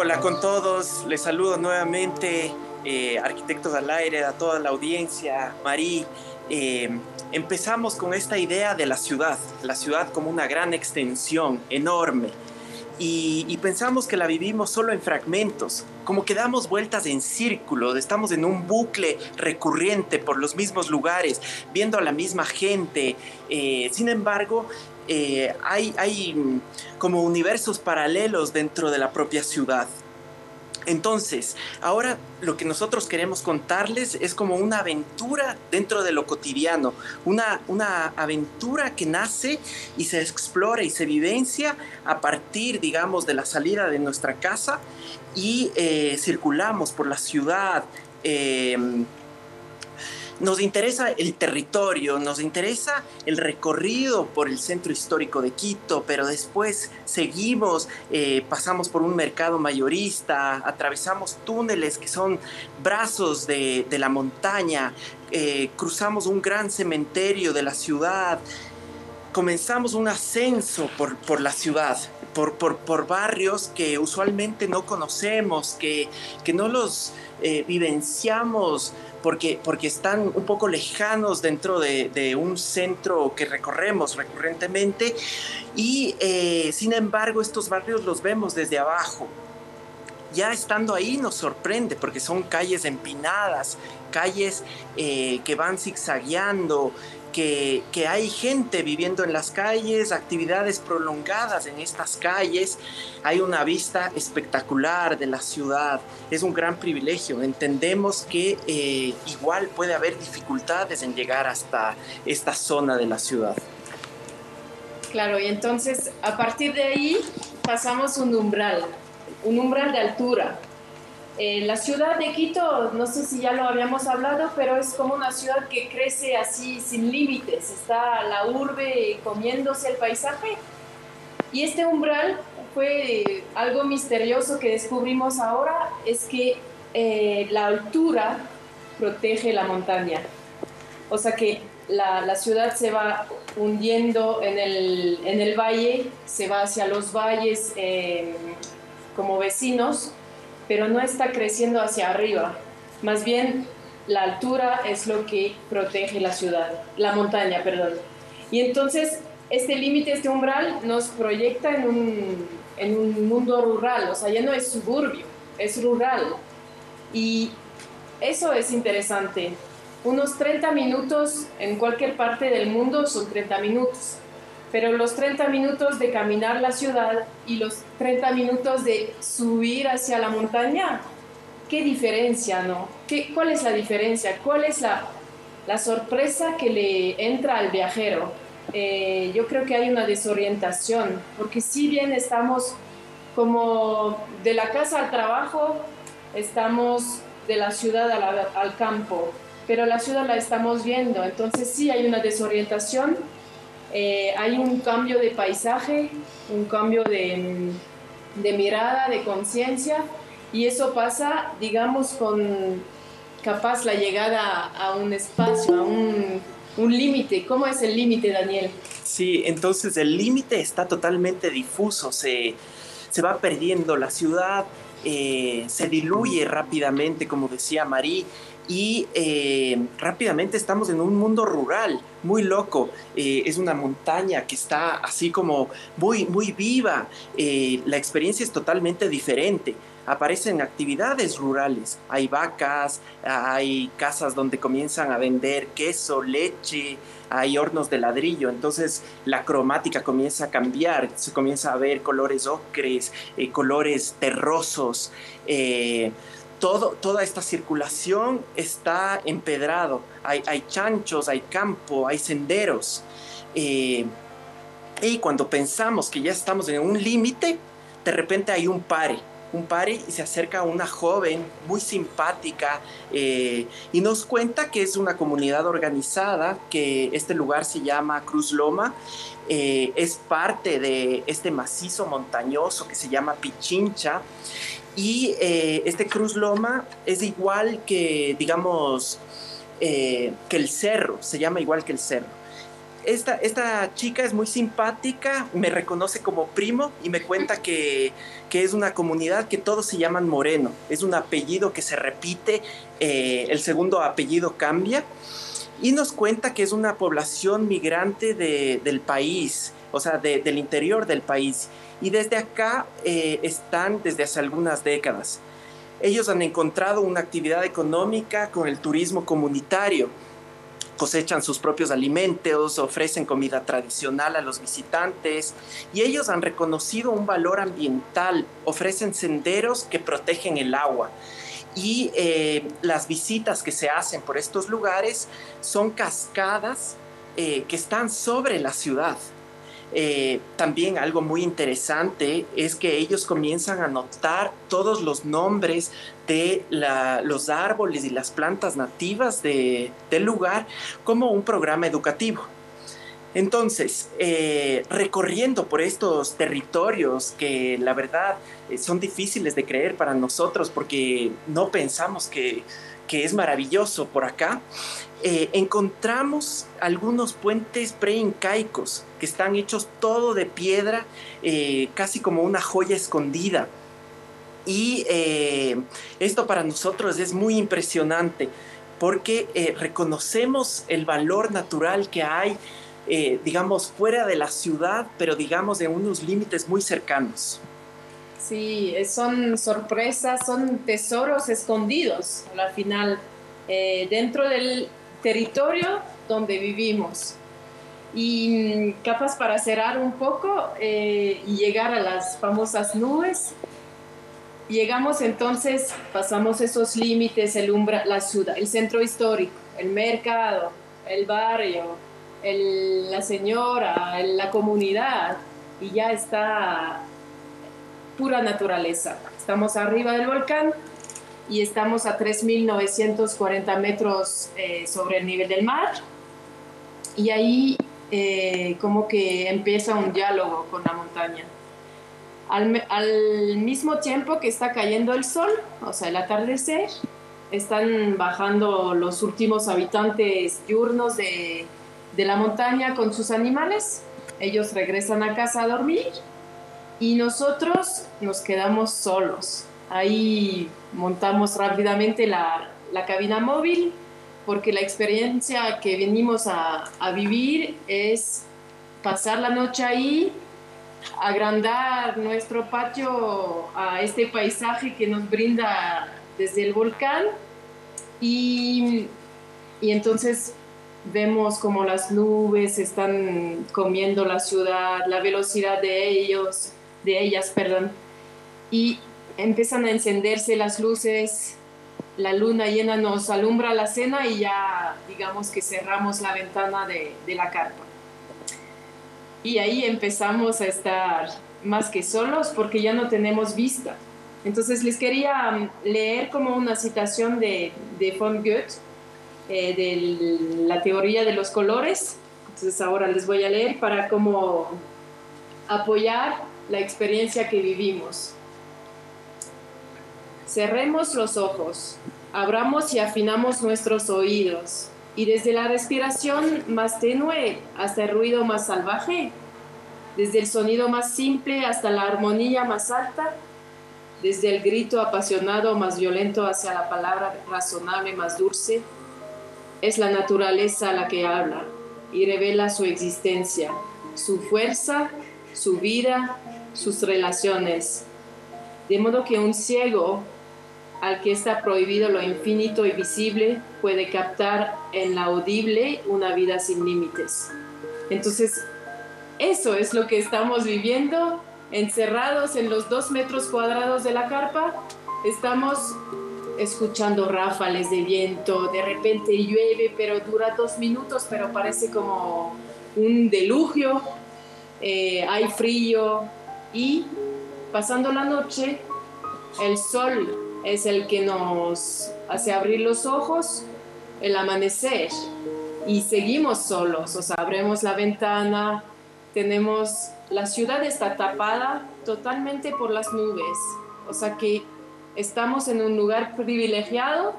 Hola con todos, les saludo nuevamente, eh, arquitectos al aire, a toda la audiencia, Marí. Eh, empezamos con esta idea de la ciudad, la ciudad como una gran extensión enorme. Y, pensamos que la vivimos solo en fragmentos, como que damos vueltas en círculo, estamos en un bucle recurrente por los mismos lugares, viendo a la misma gente. Eh, sin embargo, eh, hay, hay como universos paralelos dentro de la propia ciudad. Entonces, ahora lo que nosotros queremos contarles es como una aventura dentro de lo cotidiano, una, una aventura que nace y se explora y se vivencia a partir, digamos, de la salida de nuestra casa y eh, circulamos por la ciudad. Eh, nos interesa el territorio, nos interesa el recorrido por el centro histórico de Quito, pero después seguimos, eh, pasamos por un mercado mayorista, atravesamos túneles que son brazos de, la montaña, eh, cruzamos un gran cementerio de la ciudad, comenzamos un ascenso por, la ciudad, por, por, barrios que usualmente no conocemos, que, que no los eh, vivenciamos porque, porque están un poco lejanos dentro de, un centro que recorremos recurrentemente y eh, sin embargo estos barrios los vemos desde abajo. Ya estando ahí nos sorprende porque son calles empinadas, calles eh, que van zigzagueando, que, hay gente viviendo en las calles, actividades prolongadas en estas calles, hay una vista espectacular de la ciudad, es un gran privilegio. Entendemos que eh, igual puede haber dificultades en llegar hasta esta zona de la ciudad. Claro, y entonces a partir de ahí pasamos un umbral, un umbral de altura. Eh, la ciudad de Quito, no sé si ya lo habíamos hablado, pero es como una ciudad que crece así sin límites. Está la urbe comiéndose el paisaje. Y este umbral fue algo misterioso que descubrimos ahora, es que eh, la altura protege la montaña. O sea que la, ciudad se va hundiendo en el, en el, valle, se va hacia los valles eh, como vecinos pero no está creciendo hacia arriba. Más bien, la altura es lo que protege la ciudad, la montaña, perdón. Y entonces, este límite, este umbral, nos proyecta en un, en un mundo rural, o sea, ya no es suburbio, es rural. Y eso es interesante. Unos 30 minutos en cualquier parte del mundo son 30 minutos pero los 30 minutos de caminar la ciudad y los 30 minutos de subir hacia la montaña, ¿qué diferencia, no? ¿Qué, ¿Cuál es la diferencia? ¿Cuál es la, la sorpresa que le entra al viajero? Eh, yo creo que hay una desorientación, porque si bien estamos como de la casa al trabajo, estamos de la ciudad al, al campo, pero la ciudad la estamos viendo, entonces sí hay una desorientación eh, hay un cambio de paisaje, un cambio de, mirada, de conciencia, y eso pasa, digamos, con capaz la llegada a un espacio, a un, límite. ¿Cómo es el límite, Daniel? Sí, entonces el límite está totalmente difuso, se, va perdiendo la ciudad, eh, se diluye rápidamente, como decía Marí, y eh, rápidamente estamos en un mundo rural muy loco. Eh, es una montaña que está así como muy, muy viva. La experiencia es totalmente diferente. Aparecen actividades rurales. Hay vacas, hay casas donde comienzan a vender queso, leche, hay hornos de ladrillo. Entonces la cromática comienza a cambiar. Se comienza a ver colores ocres, colores terrosos toda esta circulación está empedrado. Hay, chanchos, hay campo, hay senderos. Eh, y cuando pensamos que ya estamos en un límite, de repente hay un pare, un pare y se acerca una joven muy simpática eh, y nos cuenta que es una comunidad organizada, que este lugar se llama Cruz Loma, eh, es parte de este macizo montañoso que se llama Pichincha y eh, este Cruz Loma es igual que, digamos, que el cerro, se llama igual que el cerro. Esta, esta chica es muy simpática, me reconoce como primo y me cuenta que, es una comunidad que todos se llaman Moreno. Es un apellido que se repite, eh, el segundo apellido cambia. Y nos cuenta que es una población migrante del país, o sea, del interior del país. Y desde acá eh, están desde hace algunas décadas. Ellos han encontrado una actividad económica con el turismo comunitario cosechan sus propios alimentos, ofrecen comida tradicional a los visitantes y ellos han reconocido un valor ambiental, ofrecen senderos que protegen el agua y eh, las visitas que se hacen por estos lugares son cascadas eh, que están sobre la ciudad. Eh, también algo muy interesante es que ellos comienzan a notar todos los nombres de los árboles y las plantas nativas del lugar como un programa educativo. Entonces, eh, recorriendo por estos territorios que la verdad eh, son difíciles de creer para nosotros porque no pensamos que, que es maravilloso por acá, eh, encontramos algunos puentes preincaicos que están hechos todo de piedra, eh, casi como una joya escondida. Y eh, esto para nosotros es muy impresionante porque reconocemos el valor natural que hay, digamos, fuera de la ciudad, pero digamos en unos límites muy cercanos. Sí, son sorpresas, son tesoros escondidos al final. dentro del territorio donde vivimos. Y mm, capaz para cerrar un poco eh, y llegar a las famosas nubes, llegamos entonces, pasamos esos límites, el umbra, la ciudad, el centro histórico, el mercado, el barrio, la señora, la comunidad, y ya está pura naturaleza. Estamos arriba del volcán y estamos a 3.940 metros eh, sobre el nivel del mar. Y ahí eh, como que empieza un diálogo con la montaña. Al, al, mismo tiempo que está cayendo el sol, o sea, el atardecer, están bajando los últimos habitantes diurnos de, de la montaña con sus animales. Ellos regresan a casa a dormir y nosotros nos quedamos solos Ahí montamos rápidamente la, cabina móvil porque la experiencia que venimos a, vivir es pasar la noche ahí, agrandar nuestro patio a este paisaje que nos brinda desde el volcán. Y, y entonces vemos como las nubes están comiendo la ciudad, la velocidad de ellos, de ellas, perdón, y empiezan a encenderse las luces, la luna llena nos alumbra la cena y ya digamos que cerramos la ventana de, la carpa. Y ahí empezamos a estar más que solos porque ya no tenemos vista. Entonces les quería um, leer como una citación de, de von Goethe, eh, de la teoría de los colores. Entonces ahora les voy a leer para como apoyar la experiencia que vivimos. Cerremos los ojos, abramos y afinamos nuestros oídos, y desde la respiración más tenue hasta el ruido más salvaje, desde el sonido más simple hasta la armonía más alta, desde el grito apasionado más violento hacia la palabra razonable más dulce, es la naturaleza la que habla y revela su existencia, su fuerza, su vida, sus relaciones. De modo que un ciego al que está prohibido lo infinito y visible, puede captar en la audible una vida sin límites. Entonces, eso es lo que estamos viviendo, encerrados en los dos metros cuadrados de la carpa. Estamos escuchando ráfales de viento, de repente llueve, pero dura dos minutos, pero parece como un delugio, eh, hay frío y pasando la noche, el sol es el que nos hace abrir los ojos, el amanecer, y seguimos solos, o sea, abrimos la ventana, tenemos, la ciudad está tapada totalmente por las nubes, o sea que estamos en un lugar privilegiado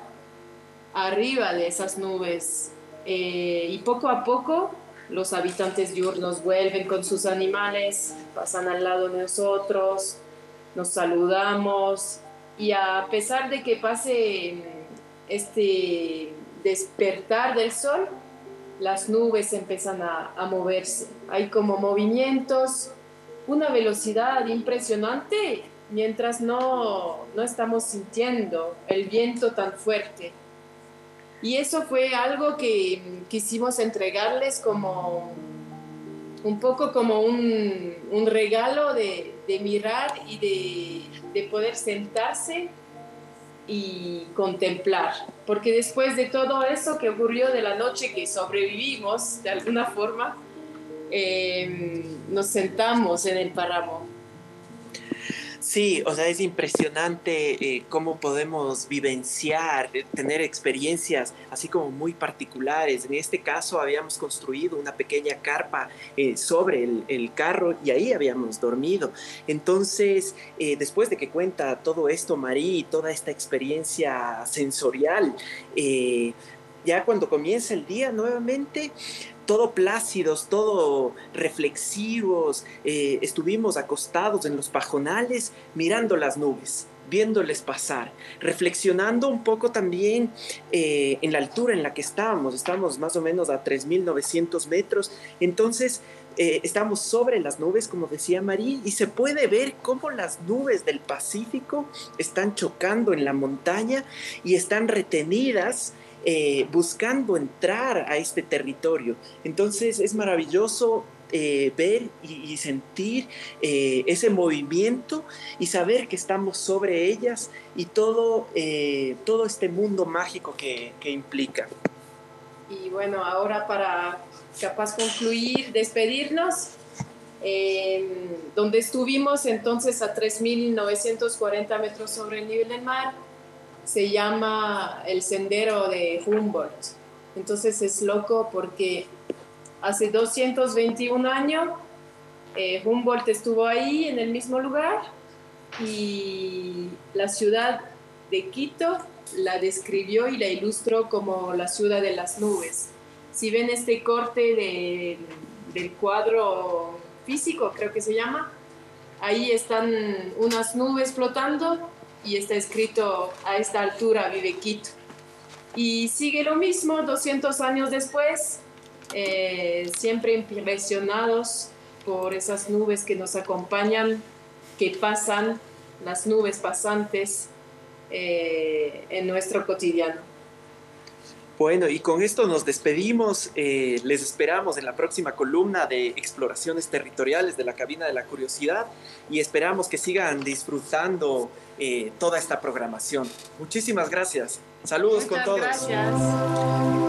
arriba de esas nubes, eh, y poco a poco los habitantes diurnos vuelven con sus animales, pasan al lado de nosotros, nos saludamos y a pesar de que pase este despertar del sol, las nubes empiezan a, a moverse. Hay como movimientos, una velocidad impresionante mientras no, no estamos sintiendo el viento tan fuerte. Y eso fue algo que quisimos entregarles como un poco como un, un regalo de, de, mirar y de, de poder sentarse y contemplar. Porque después de todo eso que ocurrió de la noche que sobrevivimos de alguna forma, eh, nos sentamos en el páramo Sí, o sea, es impresionante eh, cómo podemos vivenciar, eh, tener experiencias así como muy particulares. En este caso habíamos construido una pequeña carpa eh, sobre el, carro y ahí habíamos dormido. Entonces, después de que cuenta todo esto, Marí, toda esta experiencia sensorial, ya cuando comienza el día nuevamente, todo plácidos, todo reflexivos, eh, estuvimos acostados en los pajonales mirando las nubes, viéndoles pasar, reflexionando un poco también eh, en la altura en la que estábamos, estamos más o menos a 3.900 metros, entonces eh, estamos sobre las nubes, como decía María, y se puede ver cómo las nubes del Pacífico están chocando en la montaña y están retenidas eh, buscando entrar a este territorio. Entonces es maravilloso eh, ver y, sentir eh, ese movimiento y saber que estamos sobre ellas y todo, todo este mundo mágico que, que, implica. Y bueno, ahora para capaz concluir, despedirnos, donde estuvimos entonces a 3.940 metros sobre el nivel del mar, se llama el sendero de Humboldt. Entonces es loco porque hace 221 años eh, Humboldt estuvo ahí en el mismo lugar y la ciudad de Quito la describió y la ilustró como la ciudad de las nubes. Si ven este corte de, del cuadro físico, creo que se llama, ahí están unas nubes flotando y está escrito a esta altura vive Quito. Y sigue lo mismo 200 años después, eh, siempre impresionados por esas nubes que nos acompañan, que pasan, las nubes pasantes eh, en nuestro cotidiano. Bueno, y con esto nos despedimos. Eh, les esperamos en la próxima columna de exploraciones territoriales de la cabina de la curiosidad y esperamos que sigan disfrutando eh, toda esta programación. Muchísimas gracias. Saludos Muchas con todos. Gracias.